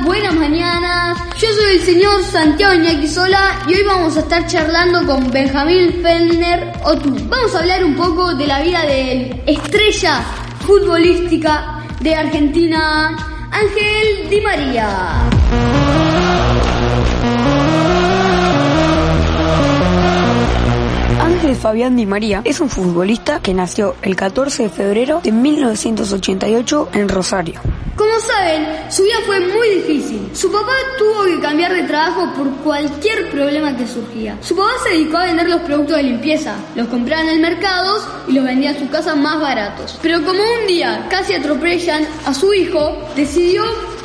buenas mañanas. Yo soy el señor Santiago Iñaki Sola y hoy vamos a estar charlando con Benjamín Fellner Otu. Vamos a hablar un poco de la vida de estrella futbolística de Argentina, Ángel Di María. Fabián Di María es un futbolista que nació el 14 de febrero de 1988 en Rosario. Como saben, su vida fue muy difícil. Su papá tuvo que cambiar de trabajo por cualquier problema que surgía. Su papá se dedicó a vender los productos de limpieza, los compraba en el mercado y los vendía en su casa más baratos. Pero como un día casi atropellan a su hijo, decidió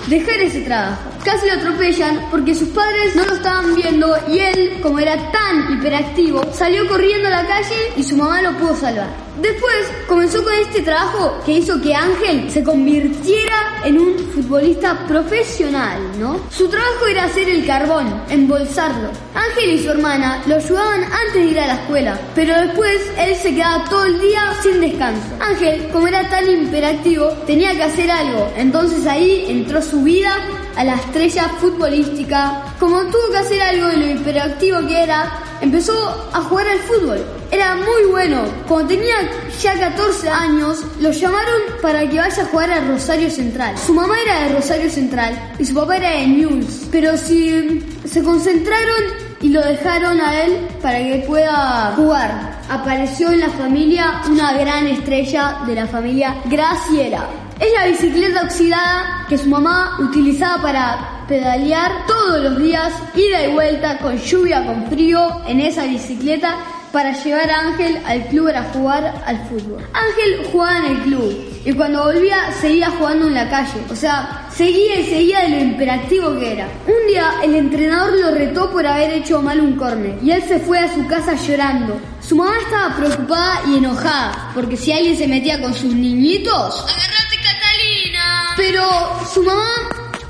dejar ese trabajo. Casi lo atropellan porque sus padres no lo estaban viendo y él, como era tan hiperactivo, salió corriendo a la calle y su mamá lo pudo salvar. Después comenzó con este trabajo que hizo que Ángel se convirtiera en un futbolista profesional, ¿no? Su trabajo era hacer el carbón, embolsarlo. Ángel y su hermana lo ayudaban antes de ir a la escuela, pero después él se quedaba todo el día sin descanso. Ángel, como era tan imperactivo, tenía que hacer algo, entonces ahí entró su vida a la estrella futbolística. Como tuvo que hacer algo de lo hiperactivo que era, empezó a jugar al fútbol. Era muy bueno. Cuando tenía ya 14 años, lo llamaron para que vaya a jugar a Rosario Central. Su mamá era de Rosario Central y su papá era de News. Pero si se concentraron y lo dejaron a él para que pueda jugar. Apareció en la familia una gran estrella de la familia Graciela. Es la bicicleta oxidada que su mamá utilizaba para pedalear todos los días, ida y vuelta, con lluvia, con frío, en esa bicicleta para llevar a Ángel al club para jugar al fútbol. Ángel jugaba en el club y cuando volvía seguía jugando en la calle, o sea, seguía y seguía de lo imperactivo que era. Un día el entrenador lo retó por haber hecho mal un córner y él se fue a su casa llorando. Su mamá estaba preocupada y enojada porque si alguien se metía con sus niñitos, ¡Agarrate, Catalina! pero su mamá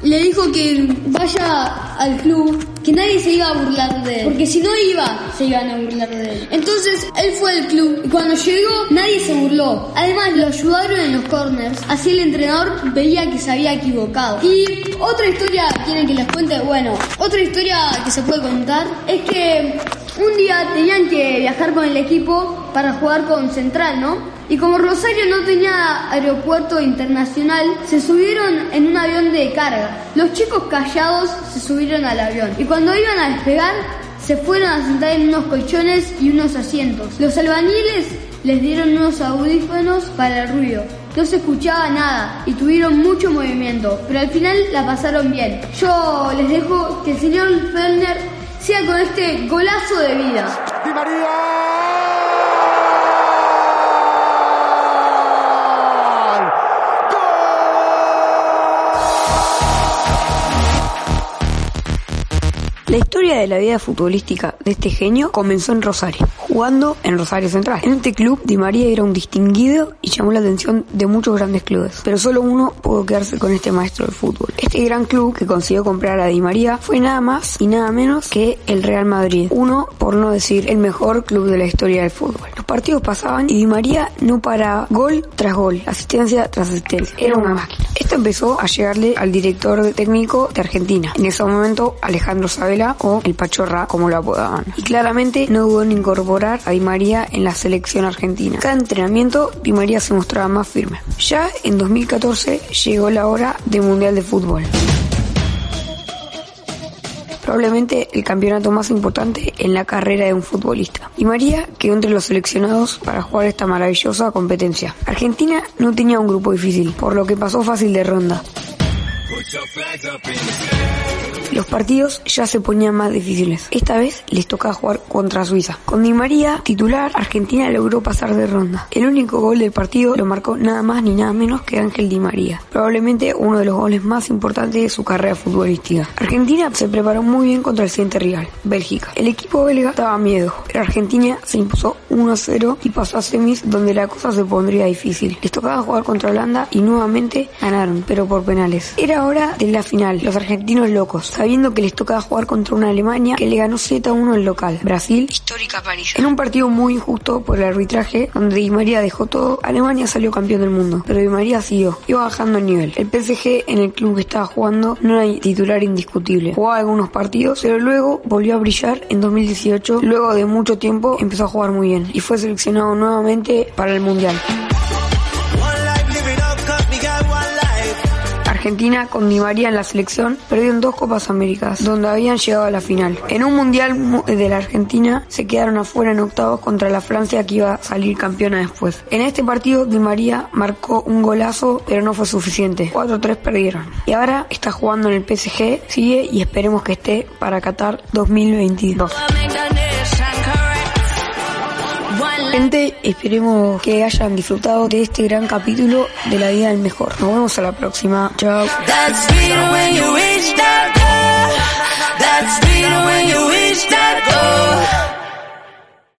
le dijo que vaya al club, que nadie se iba a burlar de él, porque si no iba, se iban a burlar de él. Entonces él fue al club y cuando llegó nadie se burló. Además lo ayudaron en los corners, así el entrenador veía que se había equivocado. Y otra historia, ¿quieren que les cuente? Bueno, otra historia que se puede contar es que un día tenían que viajar con el equipo para jugar con Central, ¿no? Y como Rosario no tenía aeropuerto internacional, se subieron en un avión de carga. Los chicos callados se subieron al avión y cuando iban a despegar se fueron a sentar en unos colchones y unos asientos. Los albañiles les dieron unos audífonos para el ruido. No se escuchaba nada y tuvieron mucho movimiento, pero al final la pasaron bien. Yo les dejo que el señor Fellner sea con este golazo de vida. Di María. La historia de la vida futbolística de este genio comenzó en Rosario, jugando en Rosario Central. En este club, Di María era un distinguido y llamó la atención de muchos grandes clubes, pero solo uno pudo quedarse con este maestro del fútbol. Este gran club que consiguió comprar a Di María fue nada más y nada menos que el Real Madrid, uno, por no decir, el mejor club de la historia del fútbol. Partidos pasaban y Di María no paraba gol tras gol, asistencia tras asistencia. Era una máquina. Esto empezó a llegarle al director técnico de Argentina, en ese momento Alejandro Sabela o el Pachorra, como lo apodaban. Y claramente no dudó en incorporar a Di María en la selección argentina. Cada entrenamiento Di María se mostraba más firme. Ya en 2014 llegó la hora de Mundial de Fútbol probablemente el campeonato más importante en la carrera de un futbolista. Y María quedó entre los seleccionados para jugar esta maravillosa competencia. Argentina no tenía un grupo difícil, por lo que pasó fácil de ronda. Los partidos ya se ponían más difíciles. Esta vez les tocaba jugar contra Suiza. Con Di María, titular, Argentina logró pasar de ronda. El único gol del partido lo marcó nada más ni nada menos que Ángel Di María. Probablemente uno de los goles más importantes de su carrera futbolística. Argentina se preparó muy bien contra el siguiente rival, Bélgica. El equipo belga daba miedo, pero Argentina se impuso 1-0 y pasó a semis donde la cosa se pondría difícil. Les tocaba jugar contra Holanda y nuevamente ganaron, pero por penales. Era hora de la final. Los argentinos locos sabiendo que les tocaba jugar contra una Alemania que le ganó Z1 el local, Brasil, histórica París. En un partido muy injusto por el arbitraje, donde Di María dejó todo, Alemania salió campeón del mundo, pero Di María siguió, iba bajando el nivel. El PSG en el club que estaba jugando no era titular indiscutible, jugaba algunos partidos, pero luego volvió a brillar en 2018, luego de mucho tiempo empezó a jugar muy bien y fue seleccionado nuevamente para el Mundial. Argentina con Di María en la selección perdió en dos Copas Américas, donde habían llegado a la final. En un Mundial de la Argentina se quedaron afuera en octavos contra la Francia que iba a salir campeona después. En este partido Di María marcó un golazo, pero no fue suficiente. 4-3 perdieron. Y ahora está jugando en el PSG, sigue y esperemos que esté para Qatar 2022. Esperemos que hayan disfrutado de este gran capítulo de la vida del mejor. Nos vemos a la próxima. Chao.